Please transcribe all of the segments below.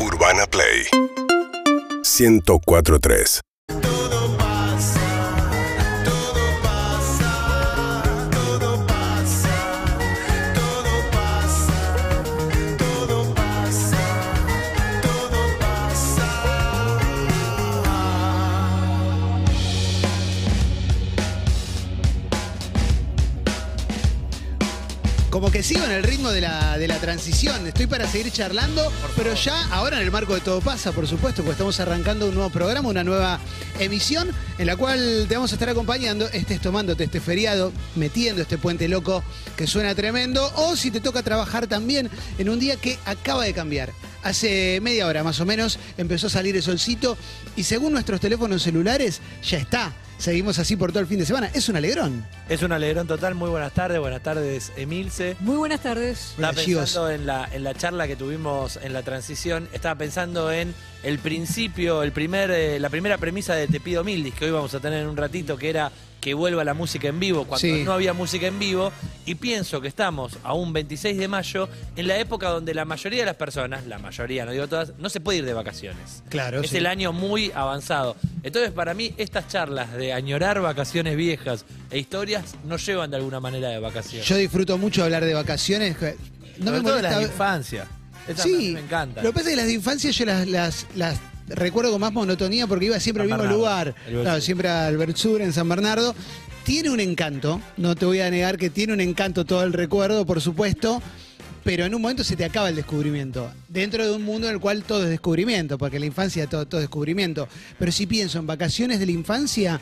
Urbana Play. 1043 Como que sigo en el ritmo de la, de la transición. Estoy para seguir charlando, pero ya ahora en el marco de Todo Pasa, por supuesto, porque estamos arrancando un nuevo programa, una nueva emisión, en la cual te vamos a estar acompañando, estés tomándote este feriado, metiendo este puente loco que suena tremendo, o si te toca trabajar también en un día que acaba de cambiar. Hace media hora más o menos empezó a salir el solcito y según nuestros teléfonos celulares ya está. Seguimos así por todo el fin de semana. Es un alegrón. Es un alegrón total. Muy buenas tardes. Buenas tardes, Emilce. Muy buenas tardes. Estaba pensando en la, en la charla que tuvimos en la transición. Estaba pensando en el principio, el primer, eh, la primera premisa de Te pido Mildis, que hoy vamos a tener en un ratito, que era que vuelva la música en vivo, cuando Sí. no había música en vivo. Y pienso que estamos a un 26 de mayo, en la época donde la mayoría de las personas, la mayoría, no digo todas, no se puede ir de vacaciones. Claro, Es sí. el año muy avanzado. Entonces, para mí, estas charlas de añorar vacaciones viejas e historias nos llevan de alguna manera de vacaciones. Yo disfruto mucho hablar de vacaciones. No Sobre me todo las molesta. de infancia. Esas Sí, me encantan. Lo que pasa es que las de infancia yo las, las, las recuerdo con más monotonía porque iba siempre al mismo Bernardo, lugar. Claro, siempre al Bert Sur, en San Bernardo. Tiene un encanto, no te voy a negar que tiene un encanto todo el recuerdo, por supuesto. Pero en un momento se te acaba el descubrimiento. Dentro de un mundo en el cual todo es descubrimiento, porque la infancia todo, todo es descubrimiento. Pero si pienso en vacaciones de la infancia,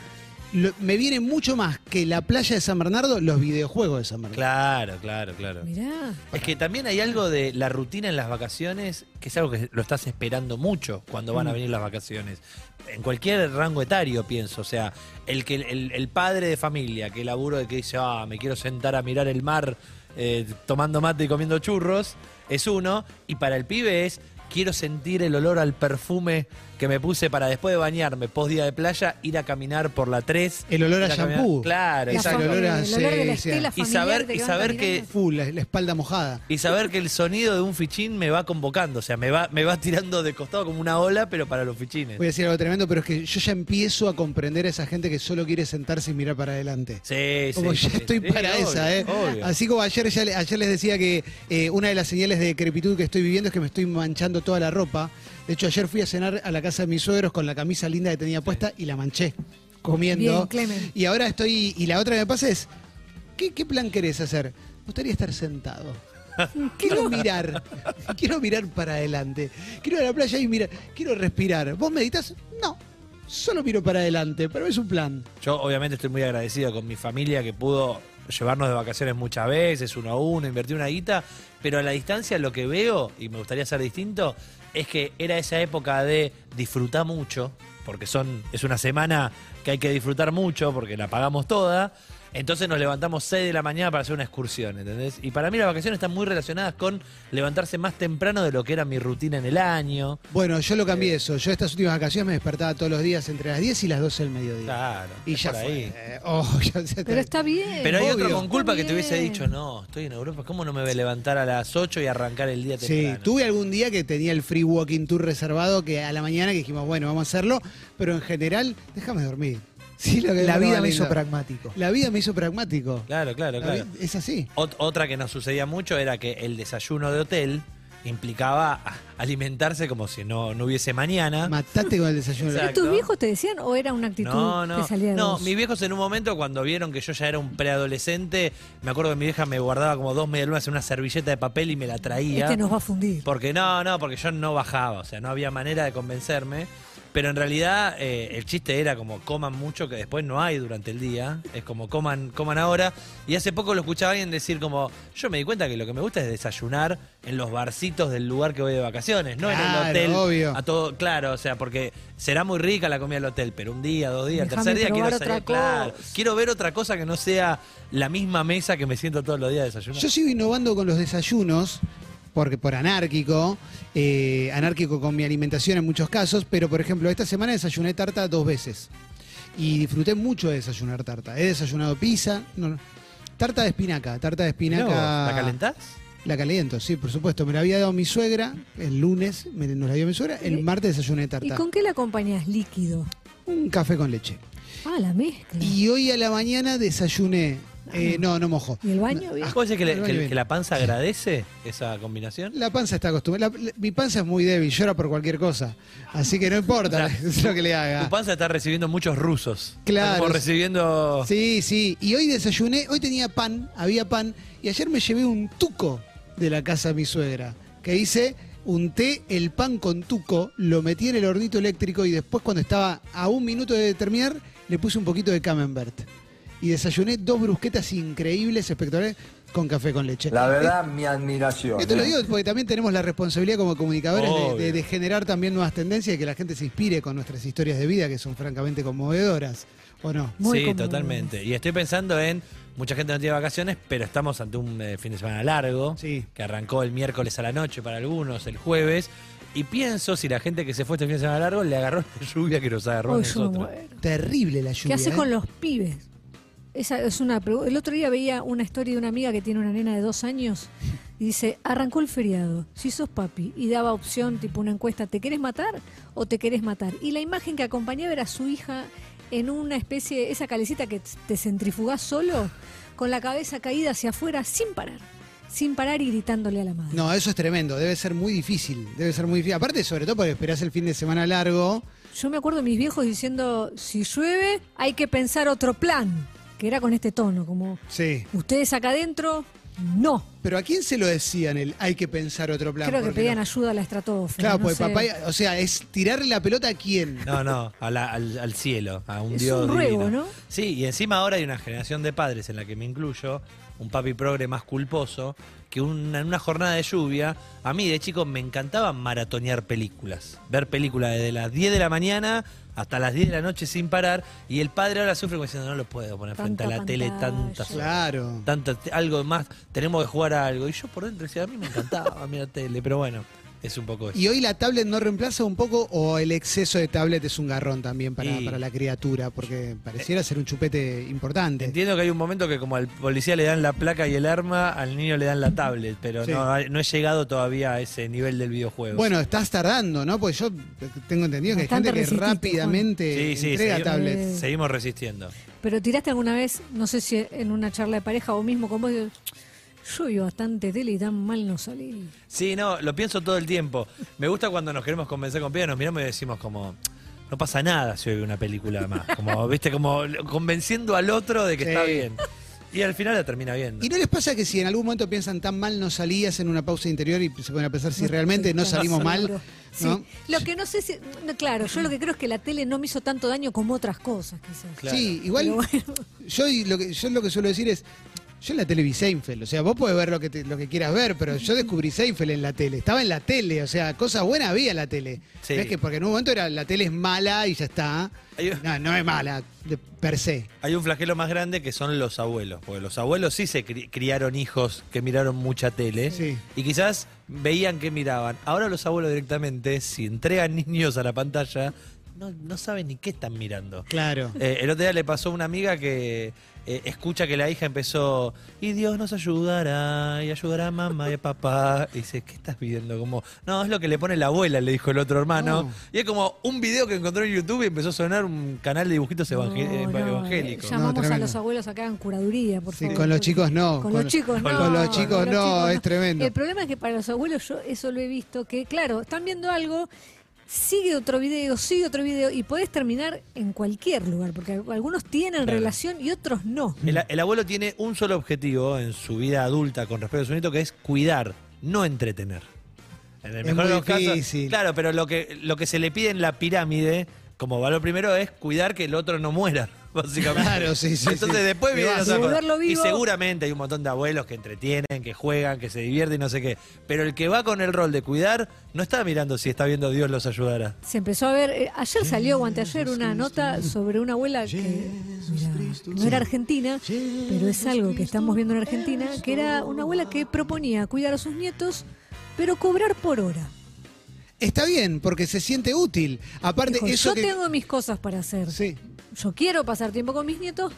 lo- me viene mucho más que la playa de San Bernardo, los videojuegos de San Bernardo. Claro, claro, claro. Mirá. Es que también hay algo de la rutina en las vacaciones que es algo que lo estás esperando mucho cuando van a venir las vacaciones. En cualquier rango etario, pienso. O sea, el que el, el padre de familia que laburo de que dice, ah, me quiero sentar a mirar el mar eh, tomando mate y comiendo churros, es uno. Y para el pibe es, quiero sentir el olor al perfume que me puse para después de bañarme, post día de playa, ir a caminar por la 3. El olor a shampoo. Claro, el olor a- el olor de la sí, sí. estela Y saber- y saber que- Full, la, la espalda mojada. Y saber que el sonido de un fichín me va convocando, o sea, me va, me va tirando de costado como una ola, pero para los fichines. Voy a decir algo tremendo, pero es que yo ya empiezo a comprender a esa gente que solo quiere sentarse y mirar para adelante. Sí, Como sí. ya sí, estoy sí, para esa, ¿eh? obvio. Así como ayer, ya ayer les decía que eh, una de las señales de decrepitud que estoy viviendo es que me estoy manchando toda la ropa. De hecho, ayer fui a cenar a la casa de mis suegros con la camisa linda que tenía puesta y la manché comiendo. Bien, Clemen. Y ahora estoy. Y la otra que me pasa es: ¿qué, qué plan querés hacer? Me gustaría estar sentado. Quiero mirar, quiero mirar para adelante. Quiero ir a la playa y mirar, quiero respirar. ¿Vos meditas? No, solo miro para adelante, pero es un plan. Yo obviamente estoy muy agradecido con mi familia que pudo llevarnos de vacaciones muchas veces, uno a uno, invertir una guita, pero a la distancia lo que veo, y me gustaría ser distinto, es que era esa época de disfrutar mucho, porque son, es una semana que hay que disfrutar mucho, porque la pagamos toda. Entonces nos levantamos 6 de la mañana para hacer una excursión, ¿entendés? Y para mí las vacaciones están muy relacionadas con levantarse más temprano de lo que era mi rutina en el año. Bueno, yo lo cambié eso. Yo estas últimas vacaciones me despertaba todos los días entre las 10 y las 12 del mediodía. Claro. y es ya por fue. ahí. Oh, ya se Pero está bien. Pero hay Obvio. otro con culpa que te hubiese bien. dicho, no, estoy en Europa, ¿cómo no me voy a levantar a las 8 y arrancar el día Sí, temprano? tuve algún día que tenía el free walking tour reservado que a la mañana que dijimos, bueno, vamos a hacerlo, pero en general, déjame dormir. Sí, lo que La vida me hizo pragmático. La vida me hizo pragmático. Claro, claro, La claro. Es así. Ot- otra que nos sucedía mucho era que el desayuno de hotel implicaba alimentarse como si no, no hubiese mañana. Matate con el desayuno. Exacto. ¿Tus viejos te decían o era una actitud No, no, que salía de no, vos? mis viejos en un momento cuando vieron que yo ya era un preadolescente, me acuerdo que mi vieja me guardaba como dos medialunas en una servilleta de papel y me la traía. Este nos va a fundir. Porque no, no, porque yo no bajaba, o sea, no había manera de convencerme. Pero en realidad eh, el chiste era como coman mucho que después no hay durante el día. Es como coman, coman ahora. Y hace poco lo escuchaba alguien decir como, yo me di cuenta que lo que me gusta es desayunar en los barcitos del lugar que voy de vacaciones, no en el hotel. obvio. A todo, claro, o sea, porque será muy rica la comida del hotel, pero un día, dos días, el Déjame tercer día quiero probar salir, otra claro, cosa. quiero ver otra cosa que no sea la misma mesa que me siento todos los días a desayunar. Yo sigo innovando con los desayunos, porque por anárquico, eh, anárquico con mi alimentación en muchos casos, pero por ejemplo, esta semana desayuné tarta dos veces. Y disfruté mucho de desayunar tarta. He desayunado pizza, no, no, tarta de espinaca, tarta de espinaca. ¿La calentás? La caliento, sí, por supuesto. Me la había dado mi suegra el lunes, me, nos la dio mi suegra, el ¿Y- martes desayuné ¿Y tarta. con qué la acompañas? Líquido. Un café con leche. Ah, la mezcla. Y hoy a la mañana desayuné. Eh, no, no mojo. ¿Y el baño? Bien. ¿Puede ser que, le- la panza agradece esa combinación? La panza está acostumbrada. la- la- mi panza es muy débil, llora por cualquier cosa. Así que no importa lo que le Tu haga. panza está recibiendo muchos rusos. Claro. Como recibiendo... Sí, sí. Y hoy desayuné, hoy tenía pan, había pan. Y ayer me llevé un tuco de la casa de mi suegra. Que hice, unté el pan con tuco, lo metí en el hornito eléctrico y después cuando estaba a un minuto de terminar, le puse un poquito de camembert. Y desayuné dos brusquetas increíbles, espectaculares, con café con leche. La verdad, mi admiración. Esto lo ¿eh? digo porque también tenemos la responsabilidad como comunicadores de, Obvio. de- de generar también nuevas tendencias y que la gente se inspire con nuestras historias de vida que son francamente conmovedoras. ¿O no? Muy sí, totalmente. Y estoy pensando en, mucha gente no tiene vacaciones, pero estamos ante un eh, fin de semana largo, Sí. que arrancó el miércoles a la noche para algunos, el jueves. Y pienso si la gente que se fue este fin de semana largo le agarró la lluvia que nos agarró a nosotros. Terrible la ¿Qué lluvia. haces ¿eh? con los pibes? Esa es una El otro día veía una historia de una amiga que tiene una nena de dos años y dice, arrancó el feriado, si sos papi, y daba opción, tipo una encuesta, ¿te querés matar o te querés matar? Y la imagen que acompañaba era su hija en una especie, esa calecita que te centrifugás solo, con la cabeza caída hacia afuera, sin parar, sin parar y gritándole a la madre. No, eso es tremendo. Debe ser muy difícil. Debe ser muy difícil. Aparte, sobre todo porque esperás el fin de semana largo. Yo me acuerdo de mis viejos diciendo, si llueve hay que pensar otro plan, que era con este tono, como Sí. ustedes acá adentro, no. Pero ¿a quién se lo decían el hay que pensar otro plan? Creo que pedían no- ayuda a la estratosfera. Claro, no pues sé. papá, o sea, es tirarle la pelota a quién. No, no, a la- al, al cielo, a un Es Dios un ruego, divino. ¿no? Sí, y encima ahora hay una generación de padres en la que me incluyo, un papi progre más culposo, que una- en una jornada de lluvia, a mí de chico me encantaba maratonear películas. Ver películas desde las 10 de la mañana hasta las 10 de la noche sin parar, y el padre ahora sufre como diciendo, no lo puedo poner frente a la tele tantas horas. Claro. Tanto, algo más, tenemos que jugar a algo. Y yo por dentro decía, a mí me encantaba mirar tele, pero bueno, es un poco eso. Y hoy la tablet no reemplaza un poco o el exceso de tablet es un garrón también para, Y- para la criatura, porque pareciera ser un chupete importante. Entiendo que hay un momento que como al policía le dan la placa y el arma, al niño le dan la tablet, pero Sí. no, no he llegado todavía a ese nivel del videojuego. Bueno, estás tardando, ¿no? Pues yo tengo entendido que hay Bastante gente que resististe, rápidamente sí, sí, entrega segui- tablets. seguimos resistiendo. Pero tiraste alguna vez, no sé si en una charla de pareja o mismo con vos, digo, yo vi bastante tele y tan mal no salí. Sí, no, lo pienso todo el tiempo. Me gusta cuando nos queremos convencer con piedra, nos miramos y decimos como, no pasa nada si hoy una película más. Como, viste, como convenciendo al otro de que Sí. está bien. Y al final la termina viendo. ¿Y no les pasa que si en algún momento piensan tan mal no salías en una pausa interior y se ponen a pensar si realmente no salimos mal? seguro. Sí. ¿no? Lo que no sé si. no, claro, yo lo que creo es que la tele no me hizo tanto daño como otras cosas, quizás. Claro. Sí, igual Pero bueno. yo, y lo que, yo lo que suelo decir es, yo en la tele vi Seinfeld, o sea, vos podés ver lo que, te- lo que quieras ver, pero yo descubrí Seinfeld en la tele, estaba en la tele, o sea, cosas buenas había en la tele. Sí. No es que porque en un momento era la tele es mala y ya está. No, no es mala, de, per se. Hay un flagelo más grande que son los abuelos, porque los abuelos sí se cri- criaron hijos que miraron mucha tele Sí. y quizás veían que miraban. Ahora los abuelos directamente, si entregan niños a la pantalla, no, no saben ni qué están mirando. Claro. Eh, el otro día le pasó a una amiga que eh, escucha que la hija empezó, y Dios nos ayudará, y ayudará a mamá y a papá. Y dice, ¿qué estás viendo? Como, no, es lo que le pone la abuela, le dijo el otro hermano. No. Y es como un video que encontró en YouTube y empezó a sonar un canal de dibujitos evangé- No, no, evangélicos. eh, Llamamos No, a los abuelos a que hagan curaduría, por Sí, favor. con los chicos no. Con, Con- los chicos no. con los chicos no, es tremendo. El problema es que para los abuelos, yo eso lo he visto, que claro, están viendo algo, sigue otro video, sigue otro video, y podés terminar en cualquier lugar, porque algunos tienen Claro. relación y otros no. El, el abuelo tiene un solo objetivo en su vida adulta con respecto a su nieto, que es cuidar, no entretener. En el Es mejor de los casos, claro, pero lo que, lo que se le pide en la pirámide, como valor primero, es cuidar que el otro no muera, básicamente. Claro, sí, sí, Entonces sí. después otras cosas. Devolverlo Y seguramente hay un montón de abuelos que entretienen, que juegan, que se divierten y no sé qué. Pero el que va con el rol de cuidar, no está mirando si está viendo Dios los ayudará. Se empezó a ver, eh, ayer salió o anteayer una nota sobre una abuela que mira, no era argentina, pero es algo que estamos viendo en Argentina, que era una abuela que proponía cuidar a sus nietos, pero cobrar por hora. Está bien, porque se siente útil. Aparte, eso yo que- tengo mis cosas para hacer. Sí. Yo quiero pasar tiempo con mis nietos,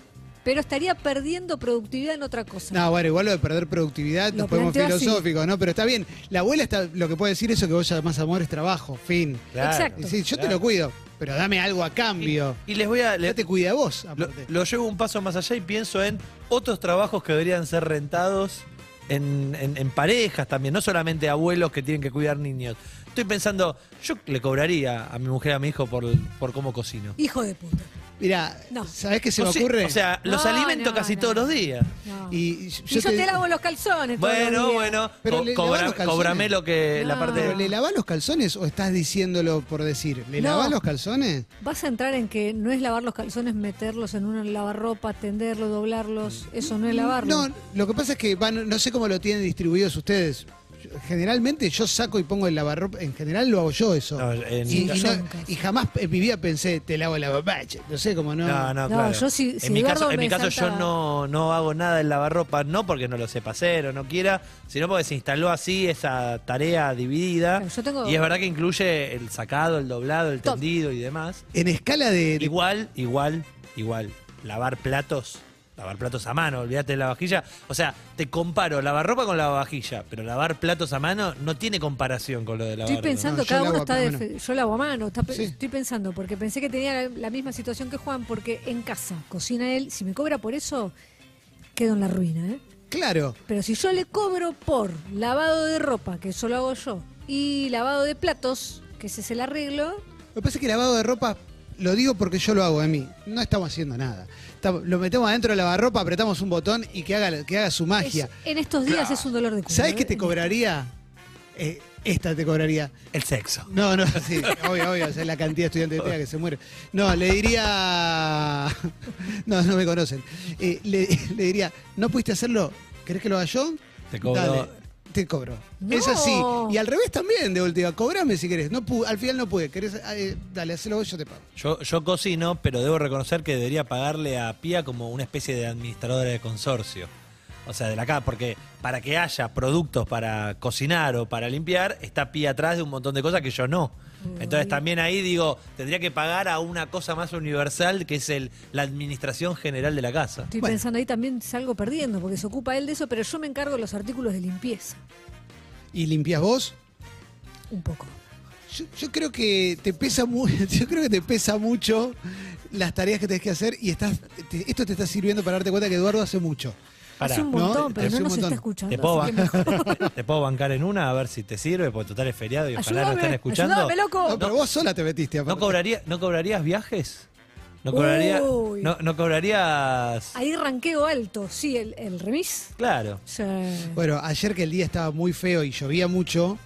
pero estaría perdiendo productividad en otra cosa. No, bueno, igual lo de perder productividad, Lo nos ponemos filosóficos, ¿no? Pero está bien. La abuela está, lo que puede decir eso que vos llamás amor es trabajo, fin. Claro. Exacto. Y sí, yo te lo cuido, pero dame algo a cambio. Y les voy a. Ya le- te cuida a vos, lo, llevo un paso más allá y pienso en otros trabajos que deberían ser rentados en, en- en parejas también, no solamente abuelos que tienen que cuidar niños. Estoy pensando, yo le cobraría a mi mujer, a mi hijo por, por cómo cocino. Hijo de puta. Mira, No. ¿sabés qué se O me sea- ocurre? O sea, los No, alimento no, casi no. todos los días. No. y Y yo, yo, te, lavo los calzones. todos los Bueno, días. bueno, Pero co- le cobra- lavás los calzones. cóbrame lo que la No. parte ¿Pero le lavás los calzones o estás diciéndolo por decir? ¿Le No. lavás los calzones? Vas a entrar en que no es lavar los calzones, meterlos en un lavarropa, tenderlos, doblarlos. Eso no es lavarlo. No, lo que pasa es que van, no sé cómo lo tienen distribuidos ustedes. Generalmente yo saco y pongo el lavarropa, en general lo hago yo eso. No, en y, mi y caso- no- y jamás en mi vida pensé, te lavo el lavapache. No sé cómo no. No, no, No, claro. yo si- si en mi Eduardo caso, en me mi caso yo salta- no, no hago nada en lavarropa, no porque no lo sepa hacer o no quiera, sino porque se instaló así esa tarea dividida. Claro, yo tengo- Y es verdad que incluye el sacado, el doblado, el Todo. tendido y demás. En escala de, de- Igual, igual, igual. Lavar platos, lavar platos a mano, olvídate de la vajilla. O sea, te comparo lavarropa con lavavajilla, pero lavar platos a mano no tiene comparación con lo de lavar. Estoy pensando, No, cada uno está. mano. yo lavo a mano. está pe- Sí. Estoy pensando, porque pensé que tenía la, la misma situación que Juan, porque en casa cocina él. Si me cobra por eso, quedo en la ruina, ¿eh? Claro. Pero si yo le cobro por lavado de ropa, que eso lo hago yo, y lavado de platos, que ese es el arreglo, Lo que pasa es que lavado de ropa, lo digo porque yo lo hago a mí. No estamos haciendo nada. Estamos- lo metemos adentro de lavarropa, apretamos un botón y que haga, que haga su magia. es- en estos días es un dolor de culo. ¿Sabes qué ¿eh? te cobraría? Eh, esta te cobraría. El sexo. No, no, sí, obvio, obvio, o sea, la cantidad de estudiantes de TEA que se muere. No, le diría. No, no me conocen. Eh, le, le diría, ¿no pudiste hacerlo? ¿Querés que lo haga yo? Te cobro. Dale, te cobro. No. Es así. Y al revés también, de última. Cobrame si querés. No al final no pude. ¿Querés? Eh, dale, hacelo vos, yo te pago. Yo, yo cocino, pero debo reconocer que debería pagarle a Pía como una especie de administradora de consorcio. O sea, de la casa, porque para que haya productos para cocinar o para limpiar, está Pía atrás de un montón de cosas que yo no. Entonces también ahí digo, tendría que pagar a una cosa más universal que es el, la administración general de la casa. Estoy Bueno. pensando ahí también salgo perdiendo, porque se ocupa él de eso, pero yo me encargo de los artículos de limpieza, ¿Y limpias vos? un poco. Yo, yo creo que te pesa mucho. Yo creo que te pesa mucho las tareas que tenés que hacer y estás. te- esto te está sirviendo para darte cuenta que Eduardo hace mucho. Pará, hace un ¿no? montón, pero Hace no un nos está montón. escuchando. ¿Te puedo, así que ban- mejor. ¿Te puedo bancar en una a ver si te sirve? Porque total es feriado y ojalá no Ayúdame, estén escuchando. ayúdame, loco. No, pero vos sola te metiste. ¿No, aparte. cobraría, ¿No cobrarías viajes? ¿No, cobraría, Uy. no, no cobrarías...? Ahí ranqueo alto, sí, el, el remis. Claro. Sí. Bueno, ayer que el día estaba muy feo y llovía mucho,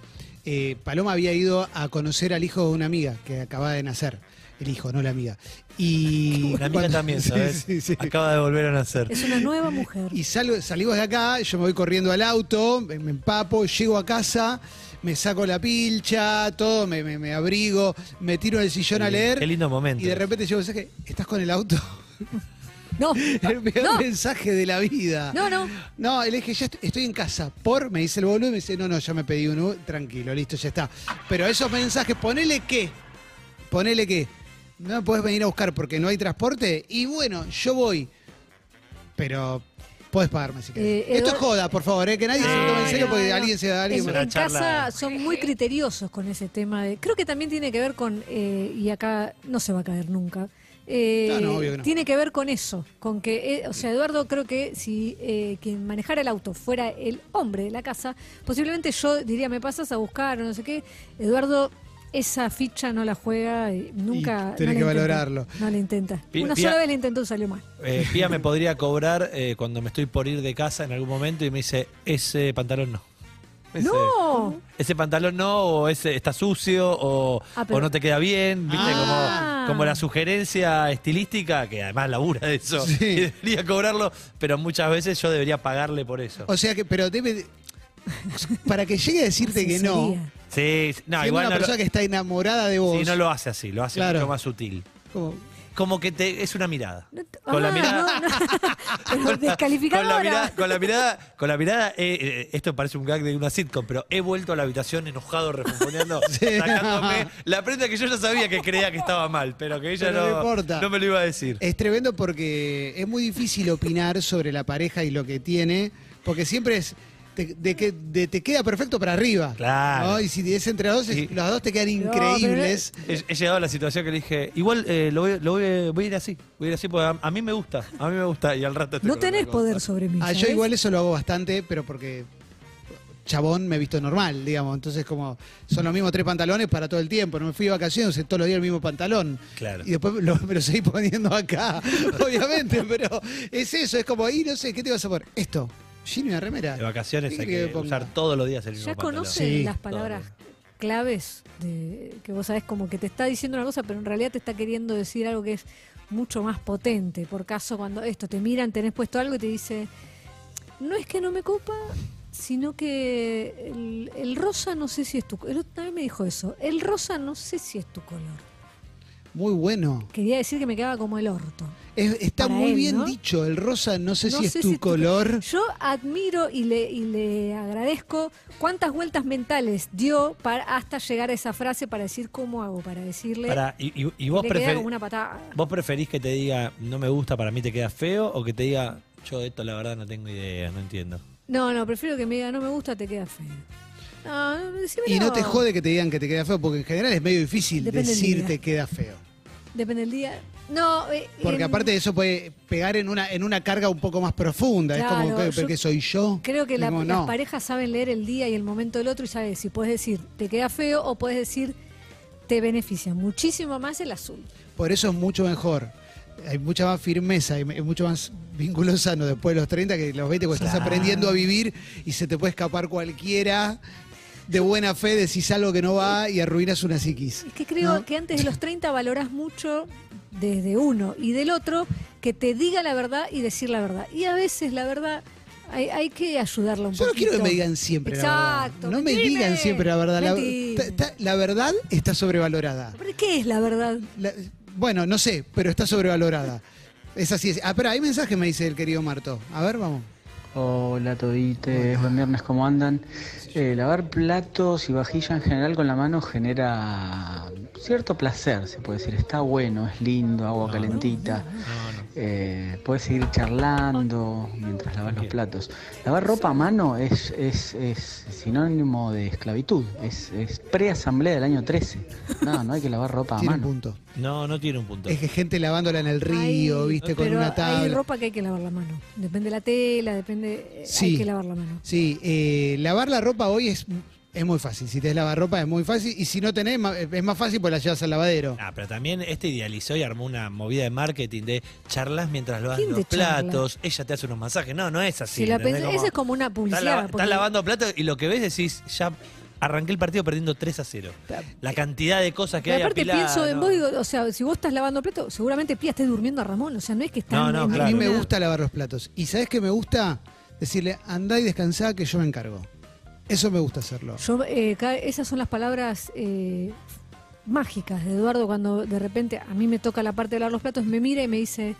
eh, Paloma había ido a conocer al hijo de una amiga que acababa de nacer. El hijo, no la amiga. Y La amiga cuando- también, ¿sabes? sí, sí. Acaba de volver a nacer. Es una nueva mujer. Y salgo, salimos de acá, yo me voy corriendo al auto, me, me empapo, llego a casa, me saco la pilcha, todo, me, me- me abrigo, me tiro en el sillón a leer. Qué lindo momento. Y de repente llego un mensaje, ¿estás con el auto? No, el peor no, mensaje de la vida. no, no. No, le dije, ya est- estoy en casa. Por, me dice el boludo y me dice, no, no, ya me pedí uno, tranquilo, listo, ya está. Pero esos mensajes, ponele que, ponele que, no me podés venir a buscar porque no hay transporte. Y bueno, yo voy, pero podés pagarme si querés. Eh, Esto es joda, por favor, eh, que nadie se lo tome en serio no, porque no. alguien se alguien En, una en charla- casa son muy criteriosos con ese tema. De, creo que también tiene que ver con, eh, y acá no se va a caer nunca, eh, No, no, obvio que no. tiene que ver con eso, con que, eh, o sea, Eduardo creo que si eh, quien manejara el auto fuera el hombre de la casa, posiblemente yo diría, me pasas a buscar o no sé qué. Eduardo esa ficha no la juega y nunca... No que intenta. valorarlo. No la intenta. Una sola vez la intentó y salió mal. Eh, Pía me podría cobrar eh, cuando me estoy por ir de casa en algún momento y me dice, ese pantalón no. Ese, ¡No! Ese pantalón no, o ese está sucio, o, Ah, pero- o no te queda bien, ¿viste? Ah. Como, como la sugerencia estilística, que además labura de eso, Sí. y debería cobrarlo, pero muchas veces yo debería pagarle por eso. O sea que, pero debe, de- para que llegue a decirte que no. Sí, sí, no, siendo igual una no persona lo, que está enamorada de vos, sí, no lo hace así, lo hace Claro. mucho más sutil. como, como que te, es una mirada. No te- Con la Ah, mirada. no, no. Pero Con la, mirada, con la mirada, con la mirada, eh, eh, esto parece un gag de una sitcom, pero he vuelto a la habitación enojado, refunfuneando, sacándome la prenda que yo ya sabía que creía que estaba mal, pero que ella Pero no no, importa. no me lo iba a decir. Es tremendo porque es muy difícil opinar sobre la pareja y lo que tiene, porque siempre es te, de que de- te queda perfecto para arriba. Claro. ¿no? Y si es entre dos, Sí. los dos te quedan No, pero- increíbles. He, he llegado a la situación que le dije, igual eh, lo, voy, lo voy- voy a ir así, voy a ir así porque a, a mí me gusta, a mí me gusta y al rato No tenés poder sobre mí. Ah, yo igual eso lo hago bastante, pero porque chabón me he visto normal, digamos. Entonces, como son los mismos tres pantalones para todo el tiempo. No me fui de vacaciones, usé todos los días el mismo pantalón. Claro. Y después lo, me lo seguí poniendo acá, obviamente. Pero es eso, es como, y no sé, ¿qué te vas a poner? Esto, y una remera. De vacaciones ¿Qué hay que usar todos los días el mismo Ya Sí. las palabras claves de, que vos sabés como que te está diciendo una cosa, pero en realidad te está queriendo decir algo que es mucho más potente. Por caso, cuando esto te miran, tenés puesto algo y te dice, no es que no me copa, sino que el, el rosa no sé si es tu color. También me dijo eso. El rosa no sé si es tu color. Muy bueno. Quería decir que me quedaba como el orto. Es- está Para muy él, bien ¿no? dicho. El rosa, no sé No si es tu si color. Yo admiro y le, y le agradezco cuántas vueltas mentales dio para hasta llegar a esa frase para decir cómo hago, para decirle. Pará, y, y- y vos, prefer- una patada. vos preferís que te diga no me gusta, para mí te queda feo, o que te diga yo de esto la verdad no tengo idea, no entiendo. No, no, prefiero que me diga no me gusta, te queda feo. No. Y no te jode que te digan que te queda feo, porque en general es medio difícil Depende decir te queda feo. Depende del día. No, eh, Porque en- aparte de eso puede pegar en una, en una carga un poco más profunda. es como, Claro, ¿qué, yo ¿pero qué soy yo? Creo que Es la- como, las parejas saben leer el día y el momento del otro y sabes si puedes decir te queda feo o puedes decir te beneficia muchísimo más el azul. Por eso es mucho mejor. Hay mucha más firmeza, hay mucho más vínculo sano después de los 30 que los 20 cuando estás aprendiendo a vivir y se te puede escapar cualquiera. De buena fe decís algo que no va y arruinas una psiquis. Es que creo ¿No? que antes de los 30 valorás mucho desde uno y del otro que te diga la verdad y decir la verdad. Y a veces la verdad hay, hay que ayudarla un Yo no poquito. quiero que me digan siempre la Exacto, verdad. No me digan siempre la verdad. La, Mentime. ta- ta- la verdad está sobrevalorada. ¿Pero qué es la verdad? La- bueno, no sé, pero está sobrevalorada. Es así. Es. Ah, pero hay mensaje, me dice el querido Marto. A ver, vamos. Hola todites, buen viernes, ¿cómo andan? Eh, lavar platos y vajilla en general con la mano genera cierto placer, se puede decir. Está bueno, es lindo, agua calentita. Eh, puedes seguir charlando mientras lavas los platos. Lavar ropa a mano es, es, es sinónimo de esclavitud, es, es pre-asamblea del año 13. No, no hay que lavar ropa a Tiene un mano. punto. No, no tiene un punto. Es que gente lavándola en el río, Hay- viste, con pero una Hay tabla. ropa que hay que lavar la mano. Depende de la tela, depende. eh, Sí. Hay que lavar la mano. Sí, eh, lavar la ropa hoy es, es muy fácil. Si tenés lavarropa es muy fácil. Y si no tenés, es más fácil pues la llevas al lavadero. Ah, pero también este idealizó y armó una movida de marketing de charlas mientras lavas ¿Quién los platos, ella te hace unos masajes. No, no es así. Si la ¿entendés? pensás- Como- esa es como una Estás, publicidad. estás lavando platos y lo que ves decís, ya arranqué el partido perdiendo 3 a 0. La cantidad de cosas que Pero hay aparte pienso en vos, digo, o sea, si vos estás lavando plato, seguramente Pía esté durmiendo a Ramón. O sea, no es que están No, no, en claro. A mí me gusta lavar los platos. Y ¿sabés qué me gusta? Decirle, andá y descansá que yo me encargo. Eso me gusta hacerlo. Yo, eh, esas son las palabras eh, mágicas de Eduardo cuando de repente a mí me toca la parte de lavar los platos, me mira y me dice,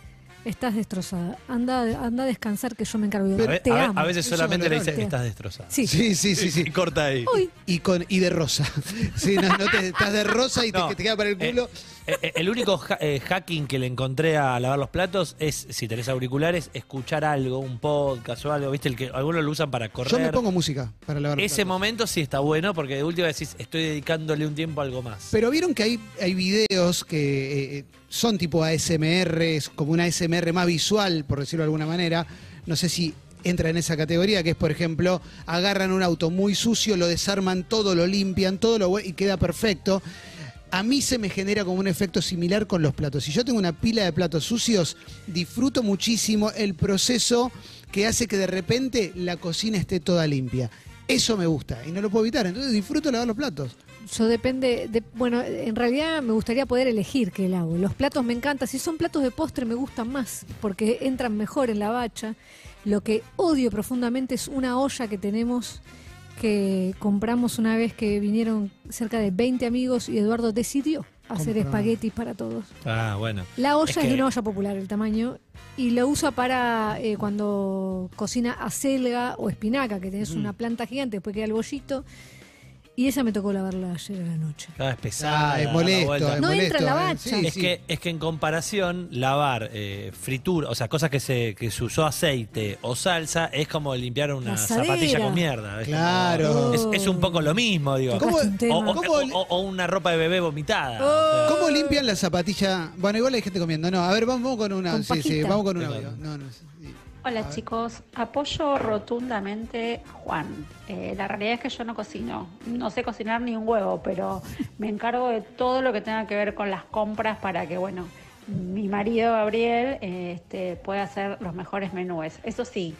estás destrozada, anda, anda a descansar que yo me encargo. Ve- te a amo. a veces solamente le valorable. dice, estás destrozada. Sí. Sí, sí, sí, sí. Y corta ahí. Uy, Y, con, y de rosa. Sí, no, no te, estás de rosa y te- No. que te queda para el Eh, culo. eh, el único ha- eh, hacking que le encontré a lavar los platos es, si tenés auriculares, escuchar algo, un podcast o algo, ¿viste? El que algunos lo usan para correr. Yo me pongo música para lavar los Ese platos. momento sí está bueno porque de última decís, estoy dedicándole un tiempo a algo más. Pero vieron que hay, hay videos que eh, son tipo ASMR, es como una ASMR más visual, por decirlo de alguna manera. No sé si entra en esa categoría, que es, por ejemplo, agarran un auto muy sucio, lo desarman todo, lo limpian, todo lo y queda perfecto. A mí se me genera como un efecto similar con los platos. Si yo tengo una pila de platos sucios, disfruto muchísimo el proceso que hace que de repente la cocina esté toda limpia. Eso me gusta y no lo puedo evitar. Entonces disfruto lavar los platos. yo depende, de, bueno, en realidad me gustaría poder elegir qué lavo. Los platos me encantan, si son platos de postre me gustan más porque entran mejor en la bacha. Lo que odio profundamente es una olla que tenemos que compramos una vez que vinieron cerca de 20 amigos y Eduardo decidió hacer espaguetis para todos. Ah, bueno. La olla es, que- de una olla popular, el tamaño, y lo usa para eh, cuando cocina acelga o espinaca, que tenés una planta gigante, después queda el bollito. Y esa me tocó lavarla ayer a la noche. Cada vez pesada. Ah, es molesto, es No molesto. entra en la eh. bacha. Sí, Es sí. que, es que en comparación, lavar eh, fritura, o sea, cosas que se, que se usó aceite o salsa, es como limpiar una zapatilla con mierda. Es Claro. es, es un poco lo mismo, digo. ¿Cómo-. O, o- ¿Cómo- o- o una ropa de bebé vomitada. Oh. o sea. ¿Cómo limpian la zapatilla? Bueno, igual hay gente comiendo. No, a ver, vamos, con una. Con sí, sí, vamos con un Venga. audio. No, no, sí. Hola chicos, apoyo rotundamente a Juan. Eh, la realidad es que yo no cocino, no sé cocinar ni un huevo, pero me encargo de todo lo que tenga que ver con las compras para que, bueno, mi marido Gabriel eh, este, pueda hacer los mejores menúes. Eso sí,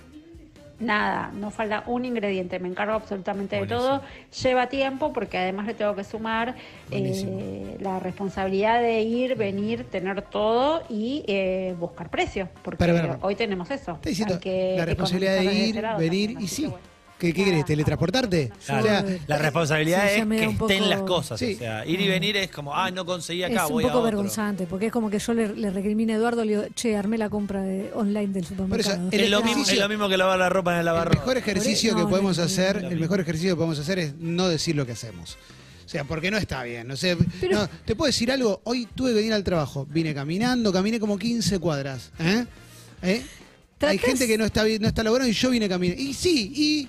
nada, no falta un ingrediente, me encargo absolutamente de todo. Lleva tiempo porque además le tengo que sumar eh, la responsabilidad de ir, venir, tener todo y eh, buscar precios, porque hoy tenemos eso. Hay que la responsabilidad de ir, venir también, y sí. bueno. ¿Qué, qué querés? ¿Teletransportarte? Claro, O sea, la responsabilidad Sí, ya me es da que un poco- estén las cosas. Sí. O sea, ir y venir es como, ah, no conseguí acá, es un voy a poco otro. vergonzante, porque es como que yo le, le recrimino a Eduardo, le digo, che, armé la compra de, online del supermercado. el Es lo, ejercicio- mismo, es lo mismo que lavar la ropa en el el mejor ejercicio No, que no, podemos no, no, hacer, el mejor ejercicio que podemos hacer es no decir lo que hacemos. O sea, porque no está bien. No sé, Pero- no, te puedo decir algo. Hoy tuve que venir al trabajo. Vine caminando, caminé como 15 cuadras. ¿eh? ¿Eh? Hay Tratás- gente que no está bien, no está laburando y yo vine caminando. Y sí, y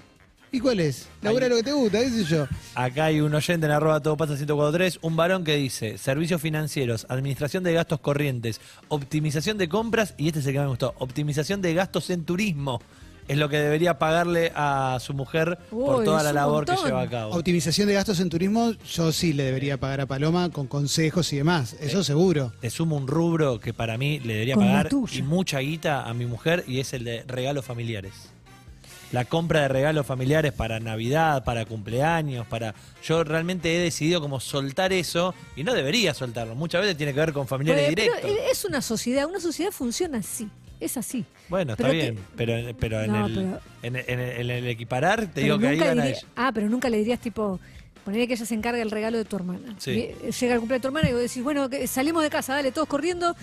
¿y cuál es? Labura lo que te gusta, qué sé yo. Acá hay un oyente en arroba todo pasa 1043, un varón que dice servicios financieros, administración de gastos corrientes, optimización de compras y este es el que me gustó, optimización de gastos en turismo. Es lo que debería pagarle a su mujer por Uy, toda es la un labor que montón. lleva a cabo. Optimización de gastos en turismo, yo sí le debería pagar a Paloma con consejos y demás. Eso seguro. Te sumo un rubro que para mí le debería Con la pagar tuya. y mucha guita a mi mujer y es el de regalos familiares. La compra de regalos familiares para Navidad, para cumpleaños, para... Yo realmente he decidido como soltar eso y no debería soltarlo. Muchas veces tiene que ver con familiares Pero- directos. pero es una sociedad, una sociedad funciona así, es así. Bueno, está Pero te- bien, pero, pero, en, el, pero- En, el- en el- en el equiparar, te digo que ahí diría- ella. Ah, pero nunca le dirías tipo, ponerle que ella se encarga del regalo de tu hermana. Sí. Llega el cumpleaños de tu hermana y vos decís, bueno, salimos de casa, dale, todos corriendo,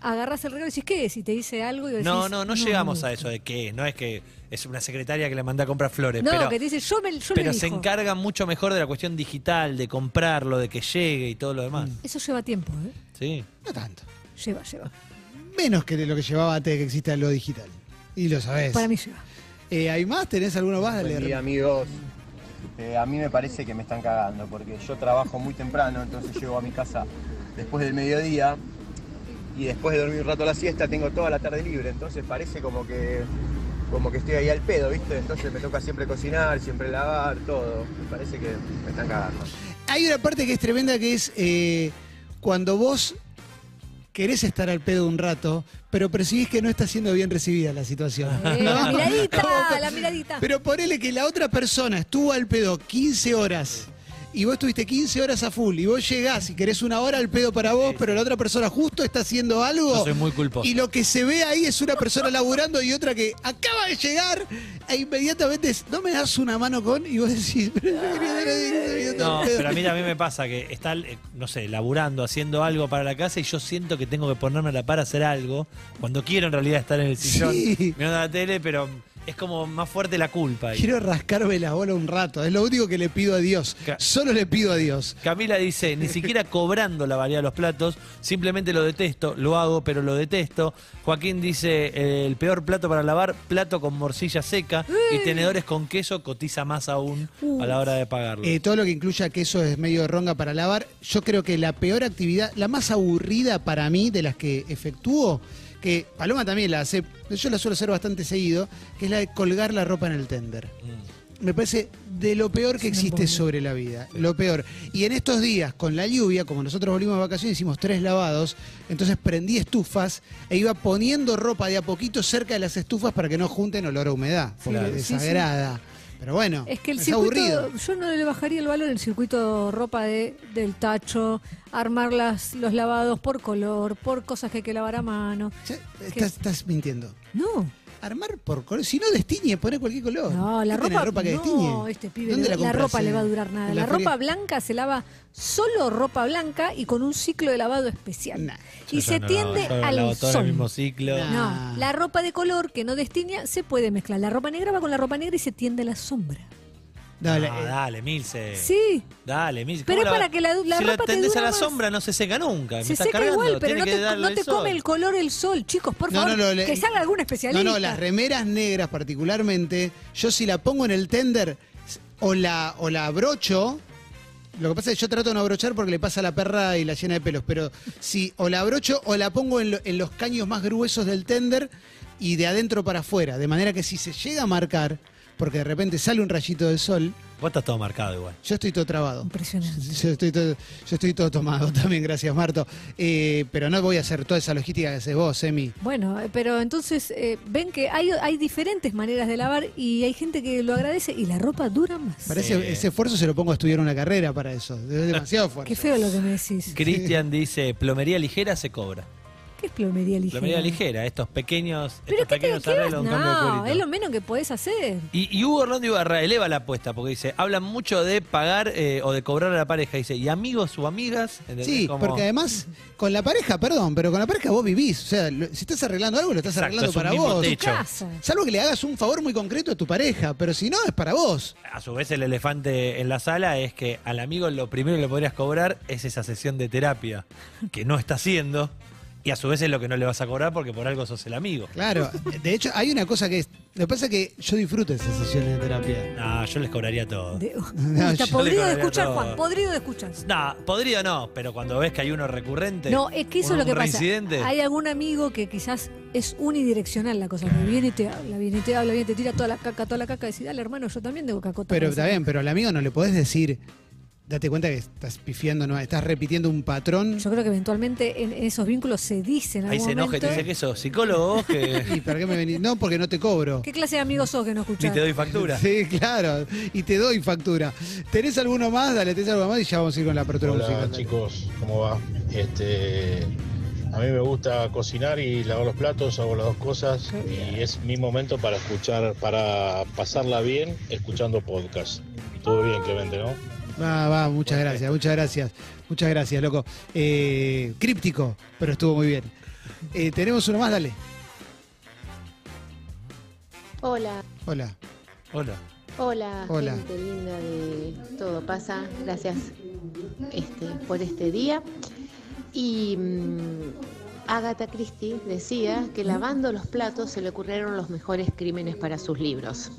agarrás el regalo y decís, ¿qué es? Y te dice algo y decís, No, no, no llegamos a gusta". eso de qué, no es que es una secretaria que le manda a comprar flores, No, pero, que te dice, yo, me, yo pero le se dijo. encarga mucho mejor de la cuestión digital, de comprarlo, de que llegue y todo lo demás. Eso lleva tiempo, ¿eh? Sí. No tanto. Lleva, lleva. Menos que de lo que llevaba antes de que exista lo digital. Y lo sabés. Para mí lleva. Eh, ¿Hay más? ¿Tenés alguno más? Dale. Buen día amigos. Eh, a mí me parece que me están cagando porque yo trabajo muy temprano, entonces llego a mi casa después del mediodía y después de dormir un rato la siesta tengo toda la tarde libre, entonces parece como que como que estoy ahí al pedo, ¿viste? Entonces me toca siempre cocinar, siempre lavar, todo. Me parece que me están cagando. Hay una parte que es tremenda que es eh, cuando vos querés estar al pedo un rato, pero percibís que no está siendo bien recibida la situación. Eh, ¿no? La miradita, la miradita. Pero ponele que la otra persona estuvo al pedo 15 horas y vos estuviste 15 horas a full y vos llegás y querés una hora al pedo para vos, pero la otra persona justo está haciendo algo. Yo soy muy culposo. Y lo que se ve ahí es una persona laburando y otra que acaba de llegar e inmediatamente es, no me das una mano con y vos decís, pero yo quería dar a 15 minutos No, al pedo". pero a mí también me pasa que está, eh, no sé, laburando, haciendo algo para la casa y yo siento que tengo que ponerme a la par a hacer algo cuando quiero en realidad estar en el sillón Sí. mirando la tele, pero es como más fuerte la culpa. ahí. Quiero rascarme la bola un rato, es lo único que le pido a Dios. Ca- Solo le pido a Dios. Camila dice, ni siquiera cobrando la variedad de los platos, simplemente lo detesto, lo hago, pero lo detesto. Joaquín dice, eh, el peor plato para lavar, plato con morcilla seca y tenedores con queso, cotiza más aún a la hora de pagarlo. Eh, todo lo que incluya queso es medio de ronga para lavar. Yo creo que la peor actividad, la más aburrida para mí de las que efectúo, que Paloma también la hace, yo la suelo hacer bastante seguido, que es la de colgar la ropa en el tender. Mm. Me parece de lo peor que existe sobre la vida. Lo peor. Y en estos días, con la lluvia, como nosotros volvimos de vacaciones, hicimos tres lavados, entonces prendí estufas e iba poniendo ropa de a poquito cerca de las estufas para que no junten olor a humedad, porque. Sí, sí. Pero bueno, Es que el es circuito, aburrido. yo no le bajaría el valor el circuito ropa de, del tacho, armar las, los lavados por color, por cosas que hay que lavar a mano. Estás mintiendo. No, Armar por color. Si no destiñe, poner cualquier color. No, la ¿Qué tenés, ropa, que no, este pibe, ¿Dónde la, compras, ropa le va a eh? durar nada. ¿En La, ropa blanca se lava solo ropa blanca y con un ciclo de lavado especial. Nah. y se no tiende lavo, yo lavo al todo en sol. el mismo ciclo. Nah. No, la ropa de color que no destiña se puede mezclar. La ropa negra va con la ropa negra y se tiende a la sombra. Dale, No, eh, dale, Milce. Sí, Dale, Milce. Pero ¿Cómo es para que la- la si ropa la te a la más. sombra no se seca nunca. Me se estás seca cargando. igual, pero no que te, no te come el color el sol. Chicos, por No, favor, no, no, le- que salga algún No, especialista. no, las remeras negras particularmente, yo si la pongo en el tender o la, o la abrocho, lo que pasa es que yo trato de no abrochar porque le pasa a la perra y la llena de pelos, pero si o la abrocho o la pongo en, lo- en los caños más gruesos del tender y de adentro para afuera, de manera que si se llega a marcar, porque de repente sale un rayito de sol, Vos estás todo marcado igual. yo estoy todo trabado. Impresionante. Yo estoy todo, yo estoy todo tomado también, gracias Marto. Eh, pero no voy a hacer toda esa logística que haces vos, Emi. Bueno, eh, pero entonces eh, ven que hay, hay diferentes maneras de lavar y hay gente que lo agradece y la ropa dura más. Para Sí. ese, esfuerzo se lo pongo a estudiar una carrera para eso. Es demasiado esfuerzo. Qué feo lo que me decís. Cristian dice, plomería ligera se cobra. ¿Qué es plomería ligera? Plomería ligera, estos pequeños, ¿Pero estos qué te pequeños vas- arreglos, un cambio de No, cuerito. es lo menos que podés hacer. Y, y Hugo Orlando Ibarra eleva la apuesta porque dice, hablan mucho de pagar eh, o de cobrar a la pareja. Dice, ¿y amigos o amigas? ¿Entendés? Sí, Como- porque además, con la pareja, perdón, pero con la pareja vos vivís. O sea, lo- si estás arreglando algo, lo estás Exacto, arreglando es un para mismo vos. techo. Hecho. Casa. Salvo que le hagas un favor muy concreto a tu pareja, pero si no, es para vos. A su vez, el elefante en la sala es que al amigo lo primero que le podrías cobrar es esa sesión de terapia que no está haciendo. Y a su vez es lo que no le vas a cobrar porque por algo sos el amigo. Claro. De hecho, hay una cosa que es. Lo que pasa es que yo disfruto esas sesiones de terapia. No, yo les cobraría todo. De- No, Está yo podrido le de cobraría escuchar, todo. Juan, podrido de escuchar. No, podrido no, pero cuando ves que hay uno recurrente. No, es que eso un- es lo que pasa. Hay algún amigo que quizás es unidireccional la cosa, que viene y te habla, viene y te habla, viene y te tira toda la caca, toda la caca, y decís, dale hermano, yo también tengo cacota. Pero está sacar". bien, pero al amigo no le podés decir. Date cuenta que estás pifiando, ¿no? Estás repitiendo un patrón. Yo creo que eventualmente en, en esos vínculos se dicen en Ahí se enoja y te dice que sos psicólogo que ¿Y para qué me venís? No, porque no te cobro. ¿Qué clase de amigos sos que no escuchás? te doy factura. Sí, claro. Y te doy factura. ¿Tenés alguno más? Dale, tenés algo más y ya vamos a ir con la apertura Hola musical. chicos, ¿cómo va? Este, a mí me gusta cocinar y lavar los platos, hago las dos cosas y es mi momento para escuchar, para pasarla bien escuchando podcast. Todo bien, Clemente, ¿no? Va, va, muchas gracias, muchas gracias. Muchas gracias, loco. Eh, críptico, pero estuvo muy bien. Eh, Tenemos uno más, dale. Hola, Hola. Hola. hola, Hola. gente linda de Todo Pasa. Gracias este, por este día. Y mm, Agatha Christie decía que lavando los platos se le ocurrieron los mejores crímenes para sus libros.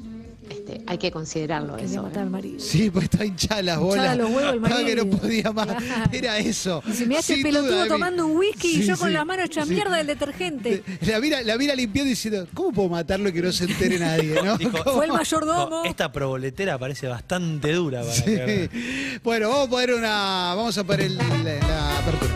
Este, hay que considerarlo Quería eso. matar ¿eh? al marido. Sí, pues está hinchada las bolas. Hinchada los huevos el Estaba que no marido. podía más. Claro. Era eso. Y se me hace Sin pelotudo duda, tomando un whisky y Sí, yo con las manos hechas sí. mierda del detergente. La mira, la mira limpiando diciendo, ¿cómo puedo matarlo y que no se entere nadie? ¿no? Dijo, ¿Cómo? Fue el mayordomo. Esta proboletera parece bastante dura para Sí. que- Bueno, vamos a poner una. Vamos a poner el- la, la apertura.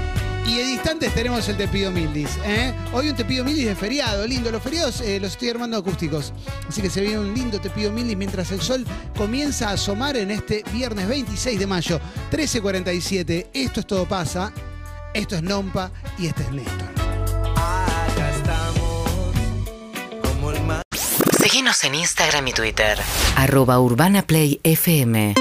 Y en instantes tenemos el Te pido Mildis. ¿eh? Hoy un Te pido Mildis de feriado, lindo. Los feriados eh, los estoy armando acústicos. Así que se viene un lindo Te pido Mildis mientras el sol comienza a asomar en este viernes 26 de mayo, 13.47. Esto es Todo Pasa. Esto es Nompa y este es Néstor. Acá estamos, como el mar. Síguenos en Instagram y Twitter. Arroba Urbana Play FM.